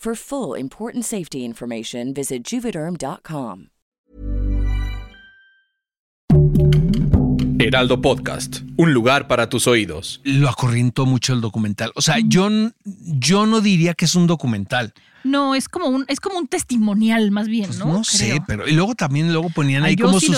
For full important safety information, visit juvederm.com. Heraldo Podcast, un lugar para tus oídos. Lo acorrientó mucho el documental. O sea, yo, yo no diría que es un documental. No, es como un, es como un testimonial más bien, Pues ¿no? no sé, pero y luego también luego ponían Ay, ahí yo como sí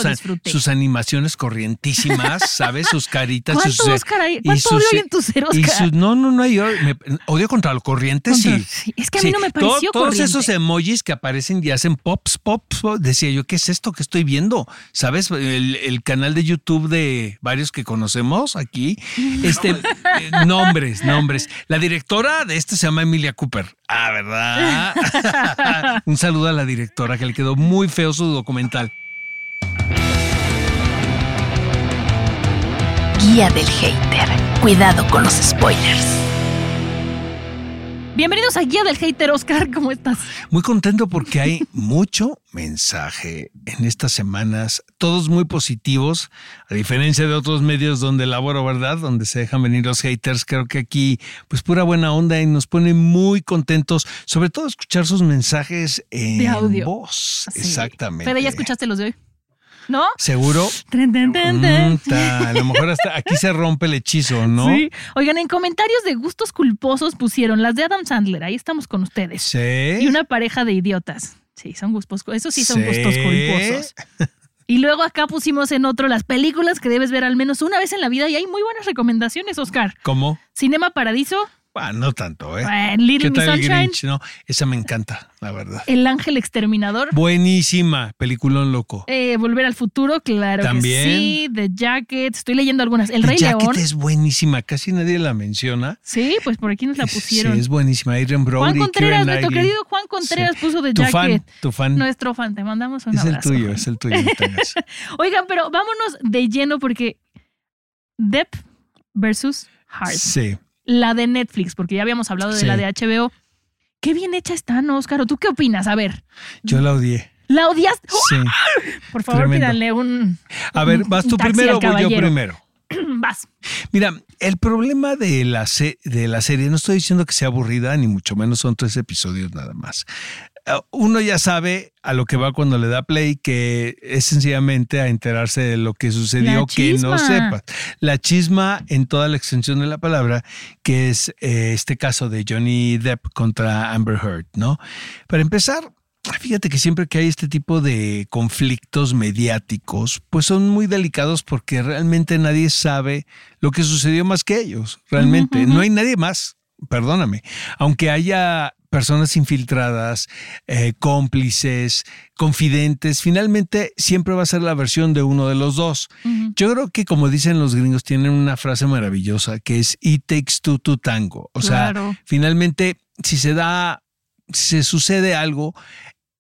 sus, animaciones corrientísimas, ¿sabes? Sus caritas. ¿Cuánto, sus, eh, Oscar, hay? y ¿Cuánto sus, odio hay eh, en tu ser, y sus- no, no, no hay odio. Me- odio contra lo corriente, Contra- sí. sí, es que a mí no me todo- pareció Todos corriente. esos emojis que aparecen y hacen pops, pops, pops, decía yo, ¿qué es esto que estoy viendo? ¿Sabes? El, el canal de YouTube de varios que conocemos aquí. Este, eh, nombres, nombres. La directora de este se llama Emilia Cooper. Ah, ¿verdad? Un saludo a la directora que le quedó muy feo su documental. Guía del hater. Cuidado con los spoilers. Bienvenidos a Guía del Hater, Oscar, ¿cómo estás? Muy contento porque hay mucho mensaje en estas semanas, todos muy positivos, a diferencia de otros medios donde laboro, ¿verdad? Donde se dejan venir los haters. Creo que aquí, pues pura buena onda y nos pone muy contentos, sobre todo escuchar sus mensajes en De audio. voz. Sí. Exactamente. Fede, ¿ya escuchaste los de hoy? ¿No? ¿Seguro? Mm, ta, a lo mejor hasta aquí se rompe el hechizo, ¿no? Sí. Oigan, en comentarios de gustos culposos pusieron las de Adam Sandler, ahí estamos con ustedes. Sí. Y una pareja de idiotas. Sí, son gustos, eso sí son Sí. gustos culposos. Y luego acá pusimos en otro las películas que debes ver al menos una vez en la vida y hay muy buenas recomendaciones, Oscar. ¿Cómo? Cinema Paradiso, Ah, no tanto, ¿eh? eh, Little ¿Qué Miss tal el Grinch? No, esa me encanta, la verdad. El Ángel Exterminador, Buenísima, peliculón loco. eh, Volver al Futuro, claro También. que sí, The Jacket, estoy leyendo algunas. El The Rey Jacket León. es buenísima, casi nadie la menciona. Sí, pues por aquí nos la pusieron. Sí, es buenísima. Adrian Brody, Juan Contreras, nuestro querido Juan Contreras Sí. puso The Tu Jacket. fan, tu fan. Nuestro fan, te mandamos un es el abrazo. tuyo, es el tuyo. no te hagas. Oigan, pero vámonos de lleno porque Depp versus Hart. Sí. La de Netflix, porque ya habíamos hablado de Sí. la de HBO. Qué bien hecha está, ¿no, Oscar? ¿O ¿Tú qué opinas? A ver, Yo la odié. ¿la odiaste? Sí. Por favor, Tremendo. pídanle un. A ver, ¿vas tú primero o voy yo primero? Vas. Mira, el problema de la, de la serie, no estoy diciendo que sea aburrida, ni mucho menos son tres episodios nada más. Eh, Uno ya sabe a lo que va cuando le da play, que es sencillamente a enterarse de lo que sucedió que no sepas. La chisma en toda la extensión de la palabra, que es eh, este caso de Johnny Depp contra Amber Heard, ¿no? Para empezar, Fíjate que siempre que hay este tipo de conflictos mediáticos, pues son muy delicados porque realmente nadie sabe lo que sucedió más que ellos. Realmente, no hay nadie más, perdóname. Aunque haya personas infiltradas, eh, cómplices, confidentes, finalmente siempre va a ser la versión de uno de los dos. Yo creo que como dicen los gringos, tienen una frase maravillosa que es It takes two to tango. O Claro. sea, finalmente, si se da, si se sucede algo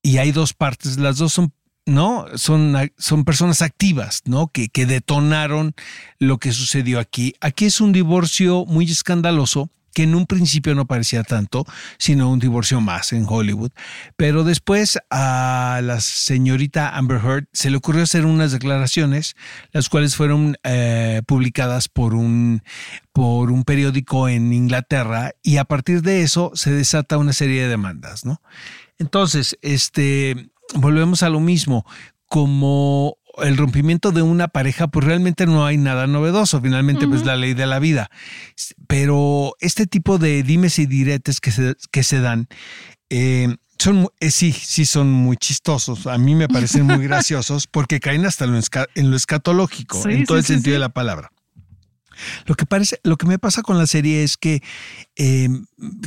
y hay dos partes, las dos son, ¿no? Son, son personas activas, ¿no? Que, que detonaron lo que sucedió aquí. Aquí es un divorcio muy escandaloso que en un principio no parecía tanto, sino un divorcio más en Hollywood. Pero después a la señorita Amber Heard se le ocurrió hacer unas declaraciones, las cuales fueron eh, publicadas por un, por un periódico en Inglaterra, y a partir de eso se desata una serie de demandas, ¿no? Entonces, este, volvemos a lo mismo. Como el rompimiento de una pareja, pues realmente no hay nada novedoso, finalmente pues la ley de la vida. Pero este tipo de dimes y diretes que se, que se dan, eh, son, eh, sí, sí son muy chistosos. A mí me parecen muy graciosos porque caen hasta en lo, esca- en lo escatológico, Sí, en todo sí, el sí, sentido de la palabra. Lo que parece, lo que me pasa con la serie es que eh,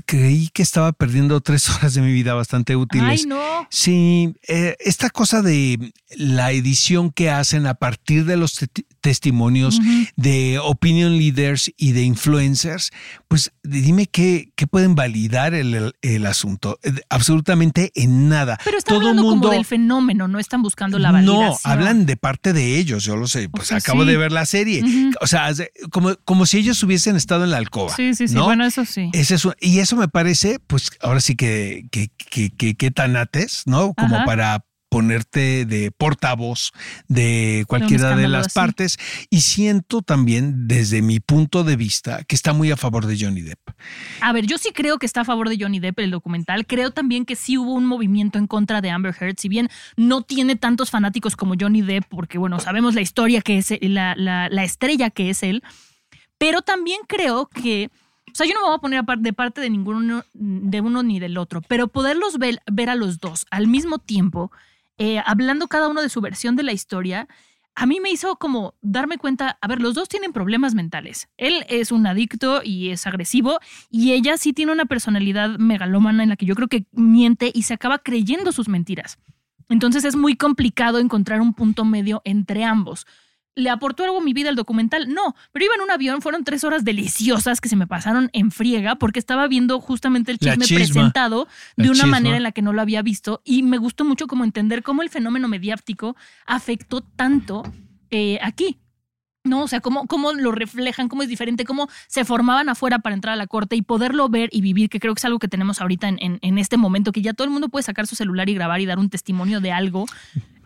creí que estaba perdiendo tres horas de mi vida bastante útiles. Ay, no. Sí, eh, esta cosa de la edición que hacen a partir de los te- testimonios de opinion leaders y de influencers, pues dime qué, qué pueden validar el, el- el asunto. Eh, Absolutamente en nada. Pero están Todo hablando mundo, como del fenómeno, no están buscando la validación. no, hablan de parte de ellos, yo lo sé, pues sea, acabo sí. de ver la serie. O sea, como, como si ellos hubiesen estado en la alcoba. Sí, sí, sí. ¿no? Bueno, eso sí. Es eso, y eso me parece, pues ahora sí que, que, que, que, que tanates, ¿no? Como Ajá. para ponerte de portavoz de cualquiera de las así. partes. Y siento también, desde mi punto de vista, que está muy a favor de Johnny Depp. A ver, yo sí creo que está a favor de Johnny Depp el documental. Creo también que sí hubo un movimiento en contra de Amber Heard. Si bien no tiene tantos fanáticos como Johnny Depp, porque bueno, sabemos la historia que es, la, la- la estrella que es él. Pero también creo que. O sea, yo no me voy a poner de parte de ninguno de uno ni del otro, pero poderlos ver, ver a los dos al mismo tiempo, eh, hablando cada uno de su versión de la historia, a mí me hizo como darme cuenta, a ver, los dos tienen problemas mentales. Él es un adicto y es agresivo y ella sí tiene una personalidad megalómana en la que yo creo que miente y se acaba creyendo sus mentiras. Entonces es muy complicado encontrar un punto medio entre ambos. ¿Le aportó algo a mi vida el documental? No, pero iba en un avión, fueron tres horas deliciosas que se me pasaron en friega porque estaba viendo justamente el chisme presentado de una chisma. manera en la que no lo había visto y me gustó mucho como entender cómo el fenómeno mediático afectó tanto eh, aquí. No, o sea, cómo, cómo lo reflejan, cómo es diferente, cómo se formaban afuera para entrar a la corte y poderlo ver y vivir, que creo que es algo que tenemos ahorita en, en- en este momento, que ya todo el mundo puede sacar su celular y grabar y dar un testimonio de algo.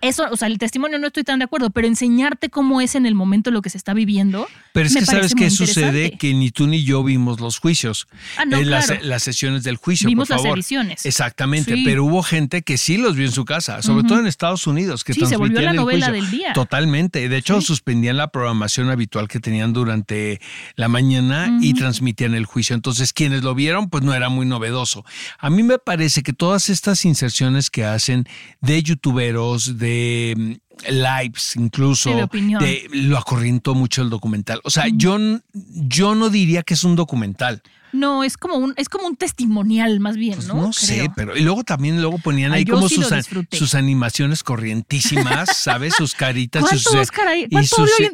Eso, o sea, el testimonio no estoy tan de acuerdo, pero enseñarte cómo es en el momento lo que se está viviendo. Pero es me que sabes qué sucede que ni tú ni yo vimos los juicios, Ah, no, eh, las, claro. las sesiones del juicio. Vimos por las ediciones. Exactamente, Sí. pero hubo gente que sí los vio en su casa, sobre todo en Estados Unidos, que Sí, se volvió transmitían la el novela juicio. del día. Totalmente. De hecho, Sí. suspendían la programación habitual que tenían durante la mañana y transmitían el juicio. Entonces, quienes lo vieron, pues no era muy novedoso. A mí me parece que todas estas inserciones que hacen de youtuberos, de mm, lives incluso, Sí, de opinión. de- lo acorrientó mucho el documental. O sea, yo, yo no diría que es un documental. No, es como un, es como un testimonial más bien, Pues ¿no? no, sé, pero y luego también luego ponían Ay, ahí yo como sí sus, sus animaciones corrientísimas, ¿sabes? Sus caritas, sus ¿Cuánto, eh, Oscar, hay? y ¿Cuánto sus, odio hay eh,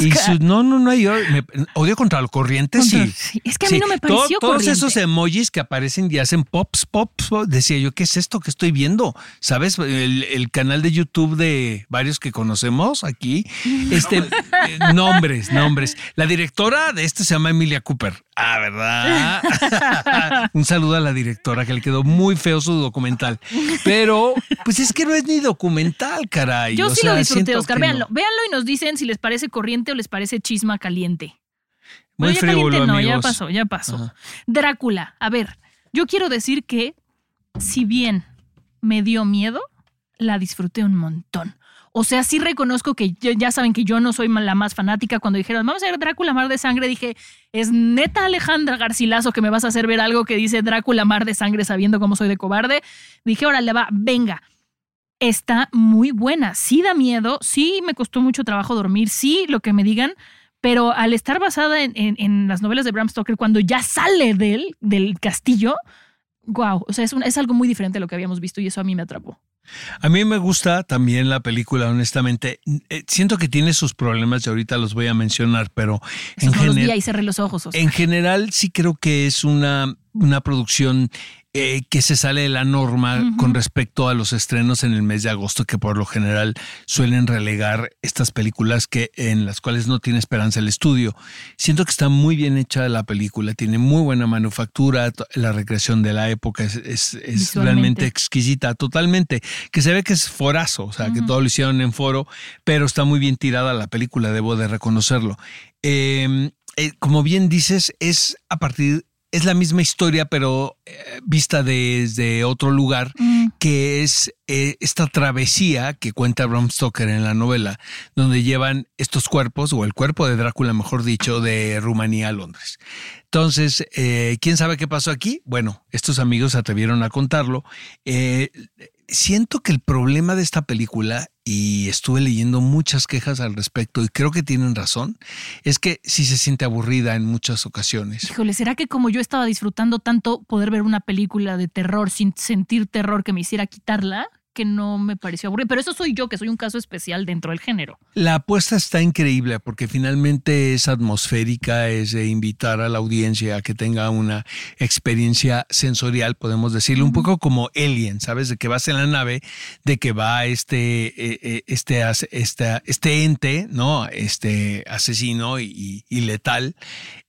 en y sus- no, no, no odio, me- odio contra lo corriente, Contra- sí. sí, es que a mí no me pareció Todos corriente. esos emojis que aparecen y hacen pops, pops, pops, decía yo, ¿qué es esto que estoy viendo? ¿Sabes? El, el canal de YouTube de varios que conocemos aquí, este, eh, nombres, nombres. La directora de este se llama Emilia Cooper. Ah, ¿verdad? Un saludo a la directora que le quedó muy feo su documental. Pero, pues es que no es ni documental, caray. Yo O sí sea, lo disfruté, Oscar. Véanlo, no. véanlo y nos dicen si les parece corriente o les parece chisma caliente. Muy Bueno, ya frívolo, caliente no, ya pasó, ya pasó. Ajá. Drácula, a ver, yo quiero decir que si bien me dio miedo, la disfruté un montón. O sea, sí reconozco que ya saben que yo no soy la más fanática. Cuando dijeron, vamos a ver Drácula Mar de Sangre, dije, es neta Alejandra Garcilaso que me vas a hacer ver algo que dice Drácula Mar de Sangre sabiendo cómo soy de cobarde. Dije, órale, va, venga. Está muy buena. Sí da miedo, sí me costó mucho trabajo dormir, sí lo que me digan, pero al estar basada en, las novelas de Bram Stoker, cuando ya sale del castillo, wow, o sea, es, un- es algo muy diferente a lo que habíamos visto y eso a mí me atrapó. A mí me gusta también la película, honestamente. Eh, Siento que tiene sus problemas y ahorita los voy a mencionar, pero en, Eso no los vi gener- ahí cerré los ojos. En general sí creo que es una, una producción eh, que se sale de la norma con respecto a los estrenos en el mes de agosto, que por lo general suelen relegar estas películas que en las cuales no tiene esperanza el estudio. Siento que está muy bien hecha la película, tiene muy buena manufactura, la recreación de la época es, es- es Visualmente. realmente exquisita, totalmente. Que se ve que es forazo, o sea, que todo lo hicieron en foro, pero está muy bien tirada la película, debo de reconocerlo. Eh, eh, como bien dices, es a partir, es la misma historia, pero eh, vista desde otro lugar. Mm, que es eh, esta travesía que cuenta Bram Stoker en la novela, donde llevan estos cuerpos, o el cuerpo de Drácula, mejor dicho, de Rumanía a Londres. Entonces, eh, ¿quién sabe qué pasó aquí? Bueno, estos amigos se atrevieron a contarlo. Siento que el problema de esta película, y estuve leyendo muchas quejas al respecto, y creo que tienen razón, es que sí se siente aburrida en muchas ocasiones. Híjole, ¿será que como yo estaba disfrutando tanto poder ver una película de terror sin sentir terror que me hiciera quitarla? Que no me pareció aburrido. Pero eso soy yo, que soy un caso especial dentro del género. La apuesta está increíble porque finalmente es atmosférica, es de invitar a la audiencia a que tenga una experiencia sensorial, podemos decirlo, un poco como Alien, ¿sabes? De que vas en la nave, de que va este, eh, eh, este, este, este ente, ¿no? Este asesino y, letal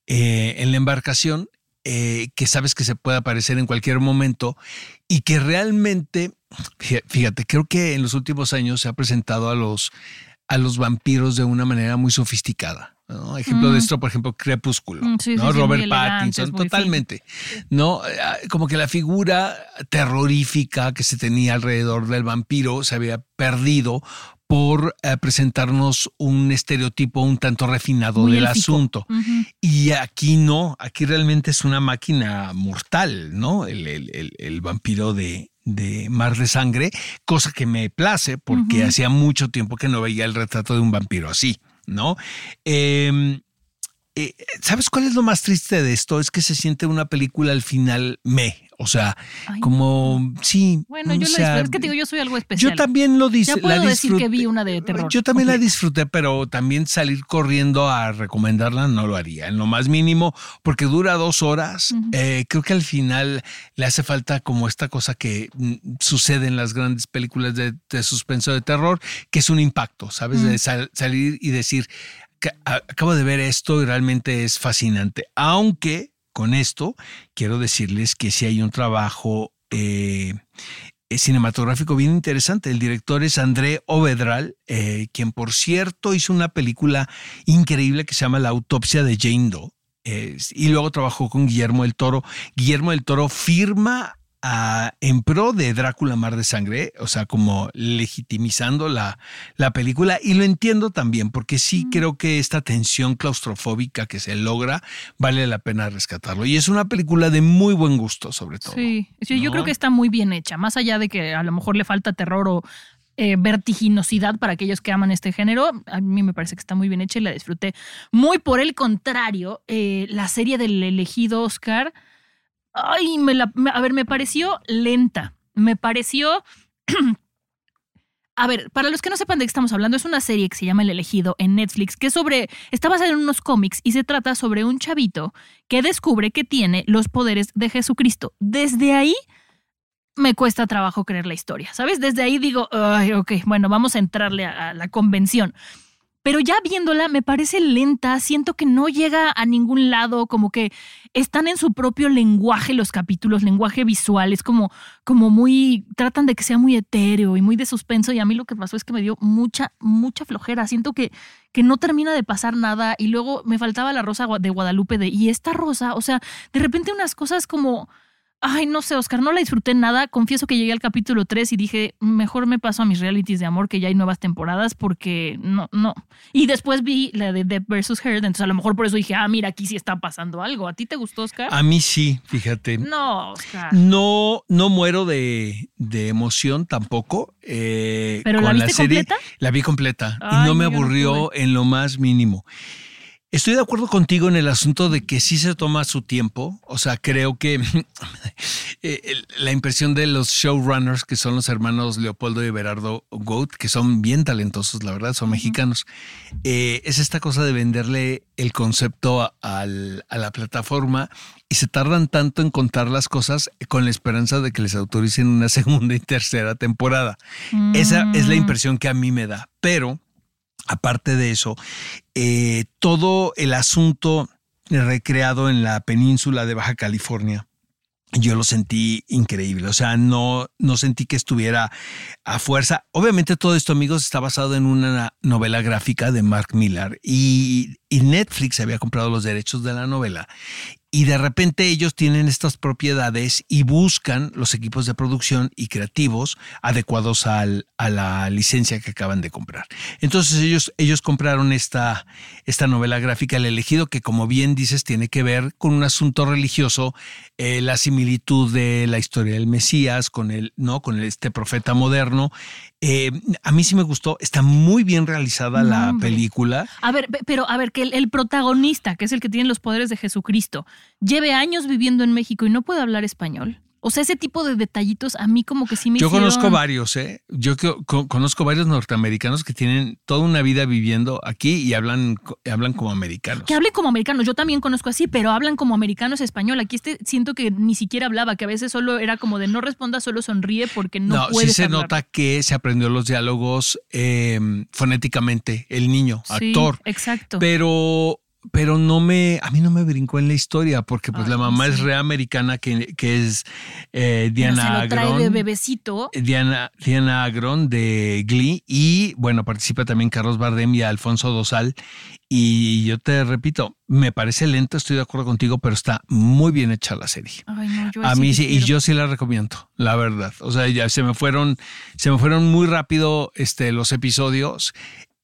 eh, en la embarcación. Que sabes que se puede aparecer en cualquier momento y que realmente Fíjate, creo que en los últimos años se ha presentado a los, a los vampiros de una manera muy sofisticada. Ejemplo de mm. esto, por ejemplo, Crepúsculo, mm, ¿no? Robert Pattinson, totalmente. ¿no? Ah, como que la figura terrorífica que se tenía alrededor del vampiro se había perdido por eh, presentarnos un estereotipo un tanto refinado del asunto. Y aquí no, aquí realmente es una máquina mortal, ¿no? El, vampiro de, de, Mar de Sangre, cosa que me place porque hacía mucho tiempo que no veía el retrato de un vampiro así, ¿no? Em, eh, ¿Sabes cuál es lo más triste de esto? Es que se siente una película al final me, o sea, como, sí. Bueno, yo lo es que digo, yo soy algo especial. Yo también lo. Ya puedo decir que vi una de terror. Yo también la disfruté, pero también salir corriendo a recomendarla no lo haría, en lo más mínimo, porque dura dos horas. Eh, creo que al final le hace falta como esta cosa que mm, sucede en las grandes películas de, suspenso de terror, que es un impacto, ¿sabes? De salir y decir, acabo de ver esto y realmente es fascinante. Aunque con esto quiero decirles que si hay un trabajo eh, eh, cinematográfico bien interesante. El director es André Ovedral, eh, quien por cierto hizo una película increíble que se llama La autopsia de Jane Doe. y luego trabajó con Guillermo del Toro. Guillermo del Toro firma en pro de Drácula Mar de Sangre, o sea, como legitimizando la, la película. Y lo entiendo también, porque sí creo que esta tensión claustrofóbica que se logra vale la pena rescatarlo. Y es una película de muy buen gusto, sobre todo. Sí, yo creo que está muy bien hecha, más allá de que a lo mejor le falta terror o eh, vertiginosidad para aquellos que aman este género. A mí me parece que está muy bien hecha y la disfruté. Muy por el contrario, eh, la serie del elegido Oscar ay, me la, a ver, me pareció lenta. Me pareció... A ver, para los que no sepan de qué estamos hablando, es una serie que se llama El elegido en Netflix, que sobre, está basada en unos cómics y se trata sobre un chavito que descubre que tiene los poderes de Jesucristo. Desde ahí me cuesta trabajo creer la historia, ¿sabes? Desde ahí digo, ay, ok, bueno, vamos a entrarle a la convención pero ya viéndola me parece lenta, siento que no llega a ningún lado, como que están en su propio lenguaje los capítulos, lenguaje visual, es como, como muy, tratan de que sea muy etéreo y muy de suspenso y a mí lo que pasó es que me dio mucha, mucha flojera, siento que, que no termina de pasar nada y luego me faltaba la rosa de Guadalupe de, y esta rosa, o sea, de repente unas cosas como Ay, no sé, Oscar, no la disfruté nada. Confieso que llegué al capítulo 3 y dije, mejor me paso a mis realities de amor, que ya hay nuevas temporadas, porque no, no. Y después vi la de Depp vs. Heard, entonces a lo mejor por eso dije, ah, mira, aquí sí está pasando algo. ¿A ti te gustó, Oscar? A mí sí, fíjate. No, Oscar. No, no muero de, emoción tampoco. Eh, ¿Pero la viste completa? La vi completa y no me aburrió en lo más mínimo. Estoy de acuerdo contigo en el asunto de que sí se toma su tiempo. O sea, creo que eh, la impresión de los showrunners, que son los hermanos Leopoldo y Berardo Goat, que son bien talentosos, la verdad, son mexicanos, eh, es esta cosa de venderle el concepto a, la plataforma y se tardan tanto en contar las cosas con la esperanza de que les autoricen una segunda y tercera temporada. Esa es la mm. impresión que a mí me da. Pero Aparte de eso, eh, todo el asunto recreado en la península de Baja California, yo lo sentí increíble. O sea, no, no sentí que estuviera a fuerza. Obviamente todo esto, amigos, está basado en una novela gráfica de Mark Millar y, y Netflix había comprado los derechos de la novela y de repente ellos tienen estas propiedades y buscan los equipos de producción y creativos adecuados al, a la licencia que acaban de comprar. Entonces ellos, ellos compraron esta, esta novela gráfica, El elegido, que como bien dices tiene que ver con un asunto religioso, eh, la similitud de la historia del Mesías con, el, ¿no? con este profeta moderno. Eh, a mí sí me gustó, está muy bien realizada la película. A ver, pero a ver, que el, el protagonista, que es el que tiene los poderes de Jesucristo, lleve años viviendo en México y no puede hablar español. O sea, ese tipo de detallitos a mí como que sí me Yo hicieron- conozco varios, ¿eh? Yo co- co- conozco varios norteamericanos que tienen toda una vida viviendo aquí y hablan, hablan como americanos. Que hable como americanos. Yo también conozco así, pero hablan como americanos español. Aquí este siento que ni siquiera hablaba, que a veces solo era como de no responda, solo sonríe porque no, No, sí se hablar. nota que se aprendió los diálogos eh, fonéticamente, el niño, Sí, actor. Exacto. Pero, pero no me, a mí no me brincó en la historia porque pues Ay, la mamá sí. es reamericana que, que es eh, Pero Diana se lo trae de Agron. bebecito. Diana, Diana Agron de Glee y bueno, participa también Carlos Bardem y Alfonso Dosal. Y yo te repito, me parece lento, estoy de acuerdo contigo, pero está muy bien hecha la serie. Ay, no, yo A mí sí, y yo sí la recomiendo, la verdad. O sea, ya se me fueron, se me fueron muy rápido este, los episodios.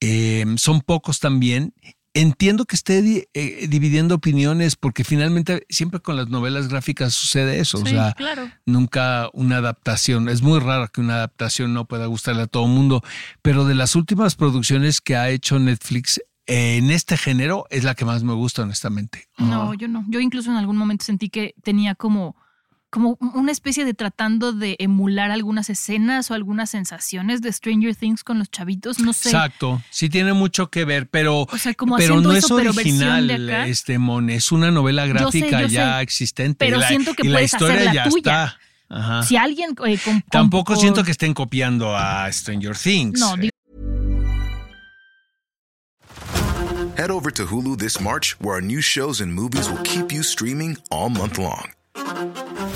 Eh, son pocos también. Entiendo que esté di- eh, dividiendo opiniones porque finalmente siempre con las novelas gráficas sucede eso. o Sí, sea, claro. nunca una adaptación. Es muy raro que una adaptación no pueda gustarle a todo el mundo, pero de las últimas producciones que ha hecho Netflix en este género es la que más me gusta, honestamente. No, Ah. yo no. Yo incluso en algún momento sentí que tenía como, como una especie de tratando de emular algunas escenas o algunas sensaciones de Stranger Things con los chavitos. No sé. Exacto, sí tiene mucho que ver, pero, O sea, como pero no eso, es original, de acá. este Mon, es una novela Yo sé, gráfica yo ya sé, existente. pero y la, siento que y la historia hacer la ya tuya. está. Ajá. Si alguien eh, con- Tampoco siento que estén copiando a Stranger Things. No, digo, Head over to Hulu this March, where our new shows and movies will keep you streaming all month long.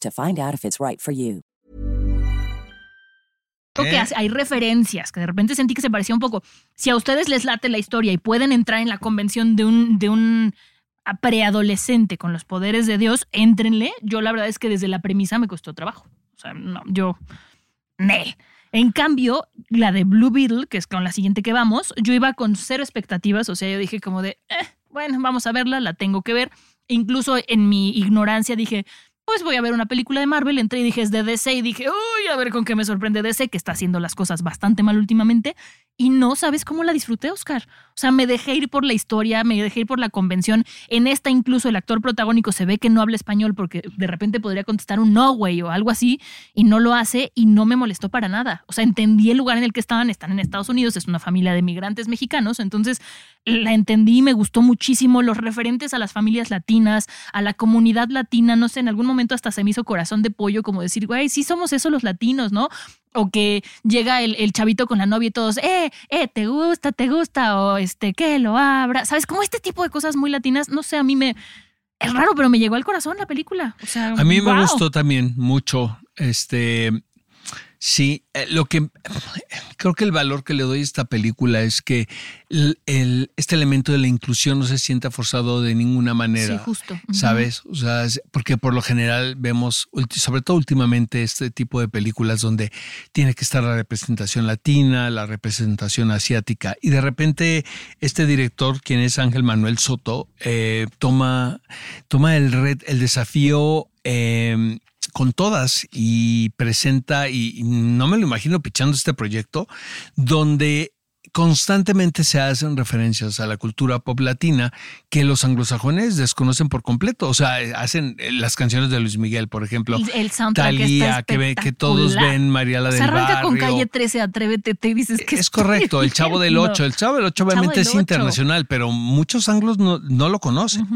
to find out if it's right for you. creo que ¿Eh? hay referencias que de repente sentí que se parecía un poco. Si a ustedes les late la historia y pueden entrar en la convención de un, de un a- preadolescente con los poderes de Dios, éntrenle. Yo la verdad es que desde la premisa me costó trabajo. O sea, no, yo... Ne. En cambio, la de Blue Beetle, que es con la siguiente que vamos, yo iba con cero expectativas, o sea, yo dije como de, "Eh, bueno, vamos a verla, la tengo que ver. Incluso en mi ignorancia dije, pues voy a ver una película de Marvel, entré y dije es de DC y dije, uy, a ver con qué me sorprende DC, que está haciendo las cosas bastante mal últimamente. Y no sabes cómo la disfruté, Oscar. O sea, me dejé ir por la historia, me dejé ir por la convención. En esta incluso el actor protagónico se ve que no habla español porque de repente podría contestar un no, güey, o algo así, y no lo hace y no me molestó para nada. O sea, entendí el lugar en el que estaban, están en Estados Unidos, es una familia de migrantes mexicanos, entonces la entendí me gustó muchísimo los referentes a las familias latinas, a la comunidad latina, no sé, en algún momento hasta se me hizo corazón de pollo como decir, güey, sí somos eso los latinos, ¿no? O que llega el, el chavito con la novia y todos, eh, eh, te gusta, te gusta, o este, que lo abra. ¿Sabes? Como este tipo de cosas muy latinas, no sé, a mí me. Es raro, pero me llegó al corazón la película. O sea, A mí me gustó también mucho. Este Sí, eh, lo que creo que el valor que le doy a esta película es que el, el- este elemento de la inclusión no se sienta forzado de ninguna manera. Sí, justo. ¿Sabes? O sea, porque por lo general vemos, sobre todo últimamente, este tipo de películas donde tiene que estar la representación latina, la representación asiática, y de repente este director, quien es Ángel Manuel Soto, eh, toma, toma el, red, el desafío. Eh, con todas y presenta, y, y no me lo imagino pichando este proyecto, donde constantemente se hacen referencias a la cultura pop latina que los anglosajones desconocen por completo. O sea, hacen eh, las canciones de Luis Miguel, por ejemplo. El, soundtrack Talía, que, ve- que todos ven Mariala O del sea, arranca con Barrio. calle 13, atrévete, te dices que Es correcto, el Chavo del Ocho. El Chavo del Ocho obviamente del es internacional, pero muchos anglos no, no lo conocen.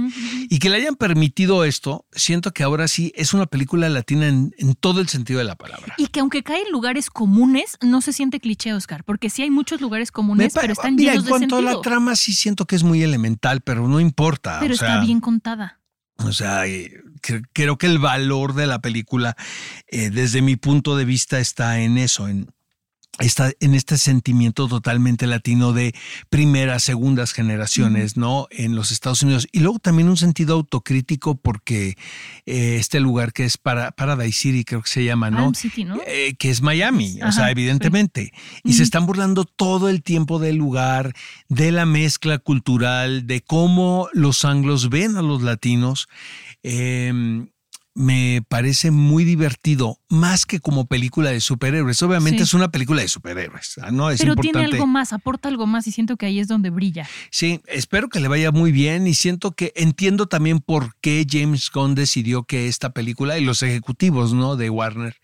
Y que le hayan permitido esto, siento que ahora sí es una película latina en, en todo el sentido de la palabra. Y que aunque cae en lugares comunes, no se siente cliché, Oscar, porque sí hay muchos lugares comunes, pa- pero están mira, llenos en cuanto a la trama sí siento que es muy elemental, pero no importa. pero o está sea, bien contada. O sea, cre- creo que el valor de la película, eh, desde mi punto de vista, está en eso, en, está en este sentimiento totalmente latino de primeras, segundas generaciones, ¿no? En los Estados Unidos. Y luego también un sentido autocrítico porque eh, este lugar que es para, Paradise City, creo que se llama, ¿no? City, ¿no? Eh, que es Miami, o sea, sí. evidentemente. Y se están burlando todo el tiempo del lugar, de la mezcla cultural, de cómo los anglos ven a los latinos. Eh, me parece muy divertido, más que como película de superhéroes. Obviamente Sí. es una película de superhéroes, ah, ¿no? Es pero importante. tiene algo más, aporta algo más y siento que ahí es donde brilla. Sí, espero que le vaya muy bien y siento que entiendo también por qué James Gunn decidió que esta película y los ejecutivos, ¿no? De Warner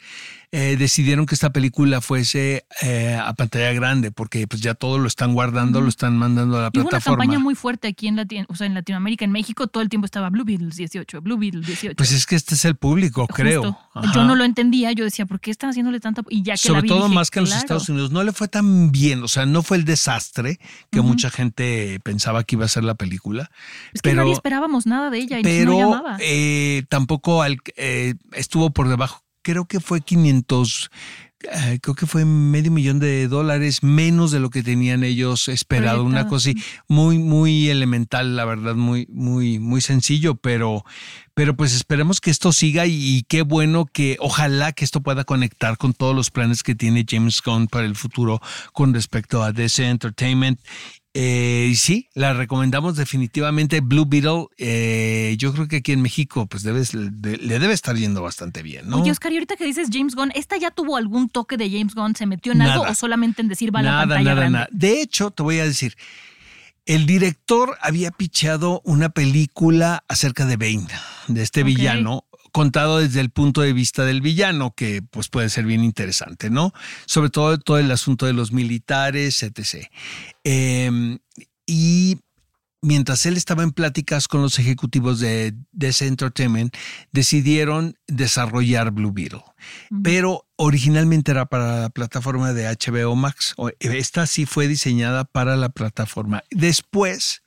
eh, decidieron que esta película fuese eh, a pantalla grande porque pues ya todo lo están guardando, lo están mandando a la Y hubo una plataforma. campaña muy fuerte aquí en, Latino, o sea, en Latinoamérica, en México, todo el tiempo estaba Blue Beatles 18, Blue Beatles 18. Pues es que este es el público, Justo. creo. Ajá. Yo no lo entendía, yo decía, ¿por qué están haciéndole tanta? Y ya que la Sobre vi, todo dije, más que en los. Estados Unidos. No le fue tan bien, o sea, no fue el desastre que mucha gente pensaba que iba a ser la película. Es que pero, nadie esperábamos nada de ella y pero no llamaba. eh, tampoco al- eh, estuvo por debajo. Creo que fue 500, eh, creo que fue medio millón de dólares menos de lo que tenían ellos esperado. Una cosa así, muy, muy elemental, la verdad, muy, muy, muy sencillo, pero, pero pues esperemos que esto siga y, y qué bueno que, ojalá que esto pueda conectar con todos los planes que tiene James Gunn para el futuro con respecto a DC Entertainment. Eh, sí, la recomendamos definitivamente. Blue Beetle, eh, yo creo que aquí en México, pues debes, de- le debe estar yendo bastante bien, ¿no? Oye, Oscar, y ahorita que dices James Gunn, ¿esta ya tuvo algún toque de James Gunn? ¿Se metió en algo Nada. o solamente en decir va a la nada, pantalla nada, grande? nada. De hecho, te voy a decir, el director había picheado una película acerca de Bane, de este villano, contado desde el punto de vista del villano, que pues puede ser bien interesante, ¿no? Sobre todo todo el asunto de los militares, etc. Eh, y mientras él estaba en pláticas con los ejecutivos de DC Entertainment, decidieron desarrollar Blue Beetle. Pero originalmente era para la plataforma de HBO Max. Esta sí fue diseñada para la plataforma. Después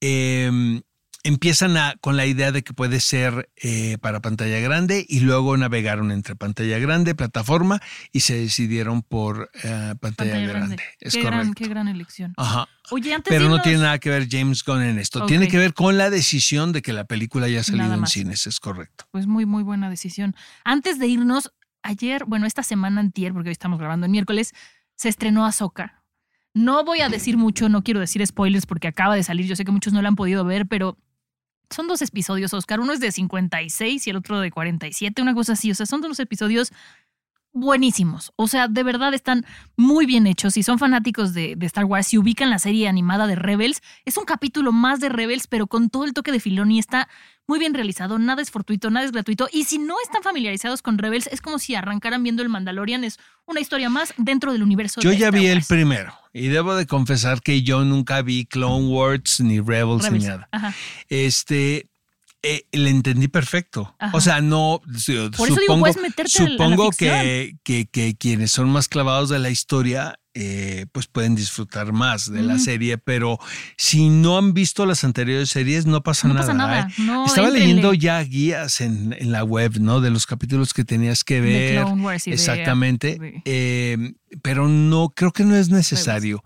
eh, empiezan a- con la idea de que puede ser eh, para pantalla grande y luego navegaron entre pantalla grande, plataforma y se decidieron por eh, pantalla, Pantalla grande. grande. Es qué, correcto. gran, qué gran elección. Ajá. Oye, antes Pero no tiene nada que ver James Gunn en esto. Tiene que ver con la decisión de que la película haya salido en cines, es correcto. Pues muy, muy buena decisión. Antes de irnos, ayer, bueno, esta semana antier, porque hoy estamos grabando el miércoles, se estrenó Ahsoka. No voy a decir mucho, no quiero decir spoilers porque acaba de salir, yo sé que muchos no la han podido ver, pero son dos episodios, Oscar. Uno es de 56 y el otro de 47, una cosa así. O sea, son dos episodios buenísimos. O sea, de verdad están muy bien hechos. Si son fanáticos de, de Star Wars, si ubican la serie animada de Rebels, es un capítulo más de Rebels, pero con todo el toque de Filoni. Está muy bien realizado, nada es fortuito, nada es gratuito. Y si no están familiarizados con Rebels, es como si arrancaran viendo el Mandalorian. Es una historia más dentro del universo Yo de ya Star vi el primero y debo de confesar que yo nunca vi Clone Wars ni Rebels, Rebels. ni nada. Ajá. Este, eh, le entendí perfecto. Ajá. O sea, no, Por eso digo, supongo, puedes meterte supongo que, que, que quienes son más clavados de la historia eh, pues pueden disfrutar más de la serie, pero si no han visto las anteriores series, no pasa No nada. pasa nada, ¿eh? no, Estaba leyendo ya guías en, en la web, ¿no? De los capítulos que tenías que ver. Wars de- Exactamente. de- Eh, pero no, creo que no es necesario.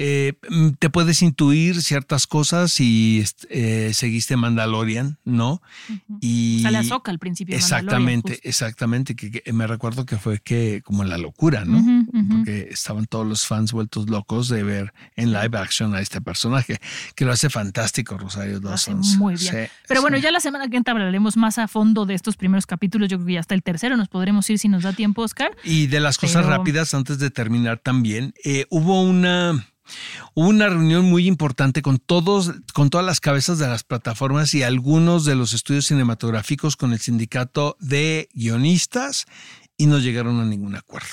Eh, mm, te puedes intuir ciertas cosas si est- eh, seguiste Mandalorian, ¿no? Ujú. Y Sale Ahsoka al principio Exactamente, justo. exactamente. Que, que me recuerdo que fue que como la locura, ¿no? Porque estaban todos los fans vueltos locos de ver en live action a este personaje, que lo hace fantástico Rosario Dawson. muy bien. Sí, Pero bueno, sí. ya la semana que entra hablaremos más a fondo de estos primeros capítulos. Yo creo que ya hasta el tercero nos podremos ir si nos da tiempo, Oscar. Y de las cosas Pero- rápidas, antes de terminar también, eh, hubo una, hubo una reunión muy importante con todos, con todas las cabezas de las plataformas y algunos de los estudios cinematográficos con el sindicato de guionistas y no llegaron a ningún acuerdo.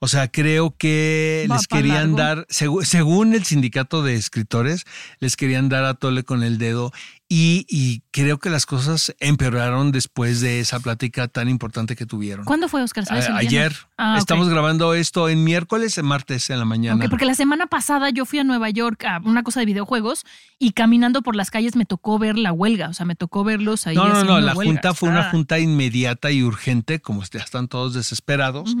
O sea, creo que Va les querían largo. dar, según el sindicato de escritores, les querían dar a tole con el dedo y, y creo que las cosas empeoraron después de esa plática tan importante que tuvieron. ¿Cuándo fue, Oscar? ¿Sabes A- ayer. Ah. Estamos grabando esto en miércoles, en martes en la mañana. Porque la semana pasada yo fui a Nueva York a una cosa de videojuegos y caminando por las calles me tocó ver la huelga. O sea, me tocó verlos ahí. no, no, no, la junta fue una Está- junta inmediata y urgente, como ya están todos desesperados.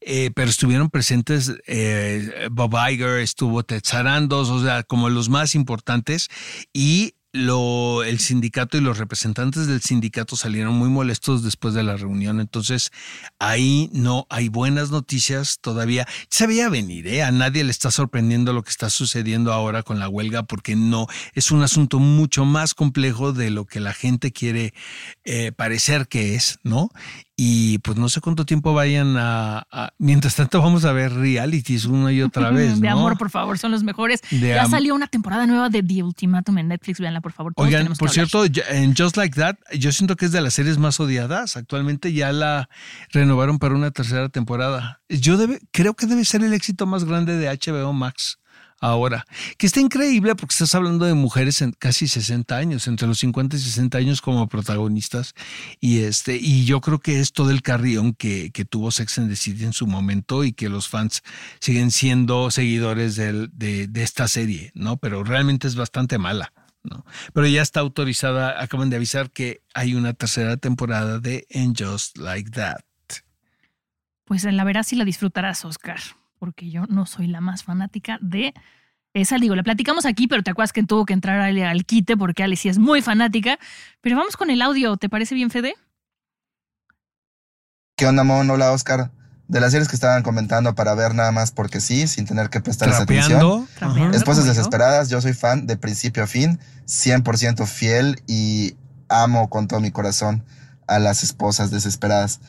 Eh, pero estuvieron presentes eh, Bob Iger, estuvo Ted Sarandos, o sea, como los más importantes, y lo, el sindicato y los representantes del sindicato salieron muy molestos después de la reunión. Entonces, ahí no hay buenas noticias todavía. Se veía venir, ¿eh? A nadie le está sorprendiendo lo que está sucediendo ahora con la huelga, porque no es un asunto mucho más complejo de lo que la gente quiere eh, parecer que es, ¿no? Y pues no sé cuánto tiempo vayan a, a- Mientras tanto, vamos a ver realities una y otra vez. De ¿no? amor, por favor, son los mejores. De ya salió una temporada nueva de The Ultimatum en Netflix. Véanla, por favor. Todos Oigan, por cierto, en Just Like That, yo siento que es de las series más odiadas. Actualmente ya la renovaron para una tercera temporada. Yo debe, creo que debe ser el éxito más grande de HBO Max ahora. Que está increíble porque estás hablando de mujeres en casi 60 años, entre los 50 y 60 años como protagonistas. Y este, y yo creo que es todo el carrión que, que tuvo Sex and the City en su momento y que los fans siguen siendo seguidores de, de esta serie, ¿no? Pero realmente es bastante mala. ¿no? Pero ya está autorizada, acaban de avisar que hay una tercera temporada de And Just Like That. Pues la verás y la disfrutarás, Oscar, porque yo no soy la más fanática de esa. Digo, la platicamos aquí, pero te acuerdas que tuvo que entrar al, al quite porque Ali sí es muy fanática. Pero vamos con el audio, ¿te parece bien, Fede? ¿Qué onda, Mon? Hola, Oscar. De las series que estaban comentando para ver nada más porque sí, sin tener que prestarles atención. Trapeando. Esposas. Desesperadas, yo soy fan de principio a fin, 100% fiel y amo con todo mi corazón a las esposas desesperadas.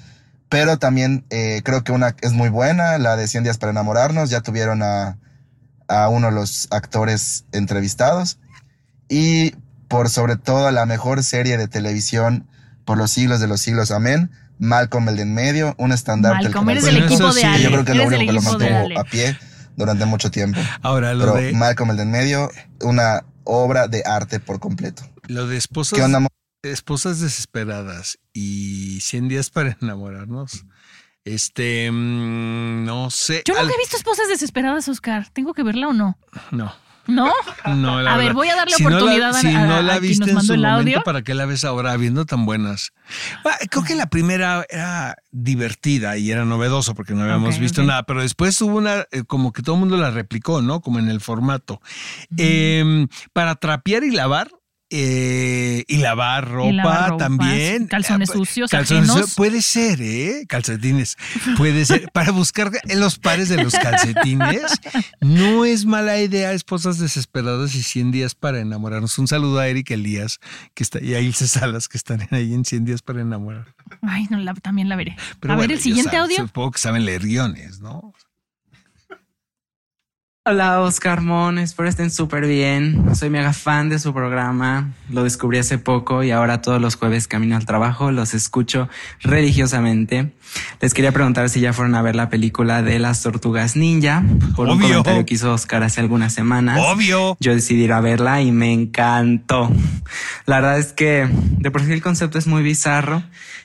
Pero también eh, creo que una es muy buena, la de 100 días para enamorarnos. Ya tuvieron a, a uno de los actores entrevistados. Y por sobre todo la mejor serie de televisión por los siglos de los siglos, amén. Malcolm el de en medio, un estandarte. del Malcolm, eres del Bueno, equipo de. Ale. yo creo que es lo único que lo de mantuvo a pie durante mucho tiempo. Ahora, lo Pero de, Malcolm el del medio, una obra de arte por completo. lo de esposas, ¿Qué onda, esposas desesperadas y 100 días para enamorarnos. Este, mm, no sé. Yo nunca he visto esposas desesperadas, Oscar. ¿Tengo que verla o no? No, ¿No? no, la A ver, voy a darle Si no la- oportunidad a- si a- no a la quien viste en su el momento, audio. ¿para qué la ves ahora viendo tan buenas? Ah, Creo que la primera era divertida y era novedoso porque no habíamos visto nada, pero después hubo una, eh, como que todo el mundo la replicó, ¿no? Como en el formato. Eh, para trapear y lavar. Eh, y lavar ropa, lavar ropa, también. calzones Ah, sucios, calzones ajenos. sucios, Puede ser, ¿eh? Calcetines. Puede ser. Para buscar en los pares de los calcetines, no es mala idea, esposas desesperadas y 100 días para enamorarnos. Un saludo a Eric Elías, que está, y a Ilse Salas, que están ahí en 100 días para enamorar. Ay, no, la- también la veré. Pero a ver, el siguiente saben, audio. Supongo que saben leer guiones, ¿no? Hola Oscar Mon, espero estén súper bien. Soy mega fan de su programa. Lo descubrí hace poco y ahora todos los jueves camino al trabajo los escucho religiosamente. Les quería preguntar si ya fueron a ver la película de las tortugas ninja por un Obvio. comentario que hizo Oscar hace algunas semanas. Obvio. Yo decidí ir a verla y me encantó. La verdad es que de por sí el concepto es muy bizarro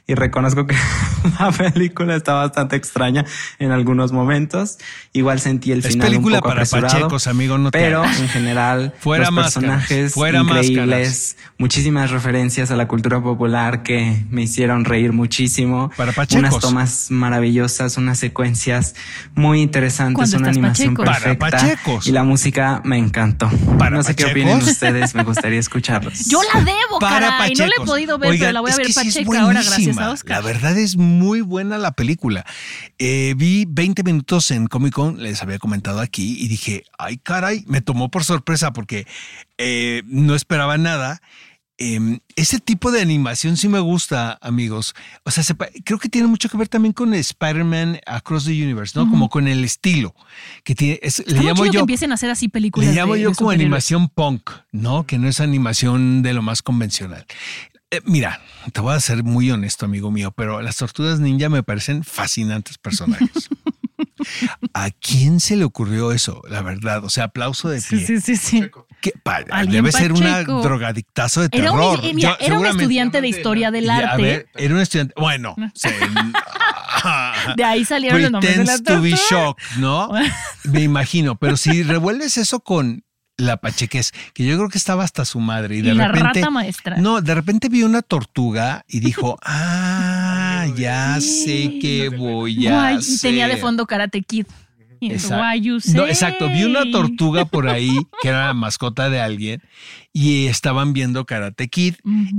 y reconozco que la película está bastante extraña en algunos momentos. Igual sentí el Es final película un poco para pachecos, amigo, no te pero en general Fuera los máscaras, personajes fuera increíbles, muchísimas referencias a la cultura popular que me hicieron reír muchísimo. Para pachecos. Unas tomas maravillosas, unas secuencias muy interesantes, una animación pacheco. Para perfecta pachecos. y la música me encantó. Para no sé qué pachecos. opinen ustedes, me gustaría escucharlos. Yo la debo, Para caray. No la he podido ver, Oigan, pero la voy a ver sí pacheca ahora gracias buenísima. a Oscar. La verdad es muy buena la película. Eh, vi 20 minutos en Comic Con, les había comentado aquí, y dije, ay caray, me tomó por sorpresa porque eh, no esperaba nada. Eh, ese tipo de animación sí me gusta, amigos. O sea, se creo que tiene mucho que ver también con Spider-Man Across the Universe, ¿no? Como con el estilo que tiene. es- Está le muy llamo chido que yo. empiecen a hacer así películas. Le llamo de- yo de como animación punk, ¿no? Que no es animación de lo más convencional. Eh, mira, te voy a ser muy honesto, amigo mío, pero las tortugas ninja me parecen fascinantes personajes. ¿A quién se le ocurrió eso? La verdad, o sea, aplauso de pie. Sí, sí, sí, sí. ¿Qué? Pa- Alguien debe ser una drogadictazo de Era un, terror. eh, mira, Yo- era un seguramente- estudiante de historia del a arte. ver, era un estudiante. Bueno, se- De ahí salieron los nombres de Pretends las to be shocked, ¿no? Me imagino, pero si revuelves eso con la pachequez, que yo creo que estaba hasta su madre y Y de la repente rata maestra. no, de repente vio una tortuga y dijo, "Ah, ya sé qué voy a Guay, hacer." y tenía de fondo Karate Kid. Y Exacto. No, exacto, vi una tortuga por ahí que era la mascota de alguien y estaban viendo Karate Kid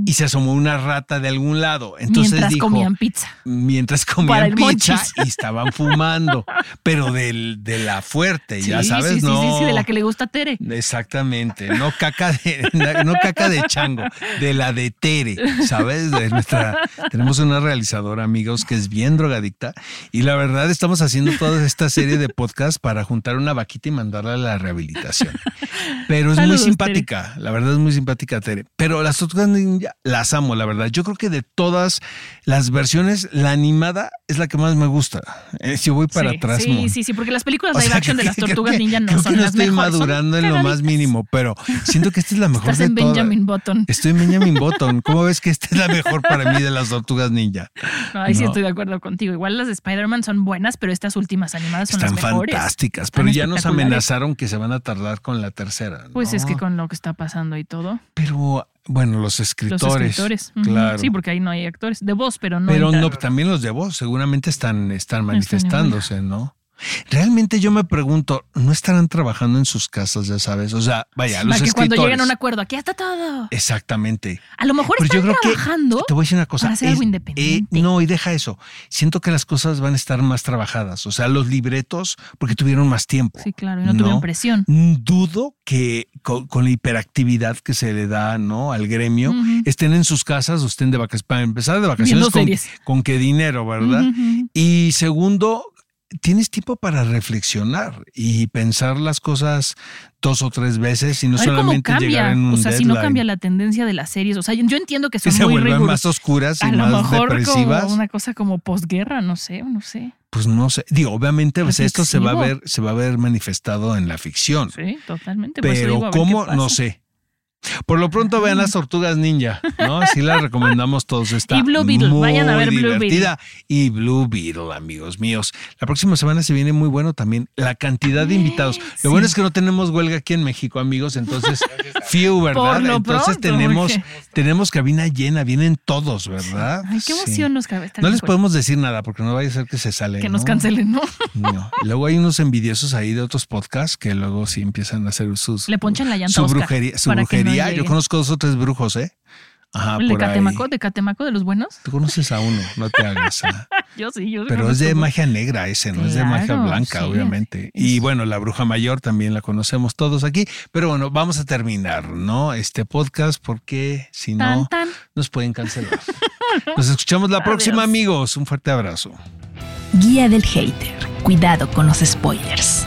y se asomó una rata de algún lado. Entonces Mientras dijo, comían pizza. mientras comían pizza monchis. y estaban fumando, pero del, de la fuerte, ya sabes, sí, sí, no. sí, sí, de la que le gusta a Tere. Exactamente, no caca de, no caca de chango, de la de Tere, ¿sabes? De nuestra, tenemos una realizadora, amigos, que es bien drogadicta y la verdad estamos haciendo toda esta serie de podcasts para juntar una vaquita y mandarla a la rehabilitación. Pero es Saludos, muy simpática, la verdad es muy simpática Tere. Pero las tortugas ninja las amo, la verdad. Yo creo que de todas las versiones, la animada es la que más me gusta. Eh, si voy para sí, atrás, sí, Mon. sí, sí, porque las películas O live action de las tortugas que- ninja no creo son que no las estoy mejores. madurando en lo más mínimo, pero siento que esta es la mejor Estás de en todas. Benjamin Button. Estoy en Benjamin Button. ¿Cómo ves que esta es la mejor para mí de las tortugas ninja? No, ahí sí estoy de acuerdo contigo. Igual las de Spider-Man son buenas, pero estas últimas animadas son Están las mejores. fantásticas, Están pero ya nos amenazaron que se van a tardar con la tercera. Pues es que con lo que está pasando y todo. Pero bueno, los Los escritores. escritores. ujú. Claro. Sí, porque ahí no hay actores. De voz, pero no. pero no, también los de voz seguramente están, están manifestándose, ¿no? Realmente yo me pregunto, ¿no estarán trabajando en sus casas, ya sabes? O sea, vaya, los que escritores. cuando lleguen a un acuerdo, aquí está todo. Exactamente. A lo mejor Pero están yo creo que trabajando. te voy a decir una cosa. para hacer algo independiente. eh, no, y deja eso. Siento que las cosas van a estar más trabajadas. O sea, los libretos, porque tuvieron más tiempo. Sí, claro, y no, tuvieron presión. Mm, Dudo que con, con la hiperactividad que se le da ¿no? al gremio estén en sus casas o estén de vacaciones. Para empezar, de vacaciones, con, con qué dinero, ¿verdad? Y segundo, tienes tiempo para reflexionar y pensar las cosas dos o tres veces y no solamente llegar en un o sea, si no cambia la tendencia de las series. O sea, yo entiendo que que son se muy vuelven más oscuras y A lo más mejor depresivas. como una cosa como posguerra, no sé, no sé. Pues no sé. Digo, obviamente pues, esto se va a ver, se va a ver manifestado en la ficción. Sí, totalmente. Pero digo, cómo, no sé. Por lo pronto vean las tortugas ninja, ¿no? Sí las recomendamos todos. Está Y Blue Beetle, muy vayan a ver Blue Beetle. divertida. Y Blue Beetle, amigos míos. La próxima semana se viene muy bueno también la cantidad de invitados. Lo Sí. bueno es que no tenemos huelga aquí en México, amigos. Entonces, few, ¿verdad? Por lo entonces pronto, tenemos, porque- tenemos cabina llena, vienen todos, ¿verdad? Ay, qué Sí. emoción nos cabe estar No les podemos decir nada porque no vaya a ser que se sale. Que nos ¿no? cancelen, ¿no? No. Luego hay unos envidiosos ahí de otros podcasts que luego sí empiezan a hacer sus. Le ponchan la llanta Su brujería. Su para no brujería. Yo conozco dos o tres brujos, ¿eh? Ajá, ¿El de por ahí. Catemaco? ¿De Catemaco de los buenos? Tú conoces a uno, no te hagas. ah. Yo sí, yo sí Pero es de magia negra ese, no es de magia blanca, sí. obviamente. Y bueno, la bruja mayor también la conocemos todos aquí. Pero bueno, vamos a terminar, ¿no? Este podcast porque si no, Tan, tan. nos pueden cancelar. Nos escuchamos la próxima, Adiós. amigos. Un fuerte abrazo. Guía del hater. Cuidado con los spoilers.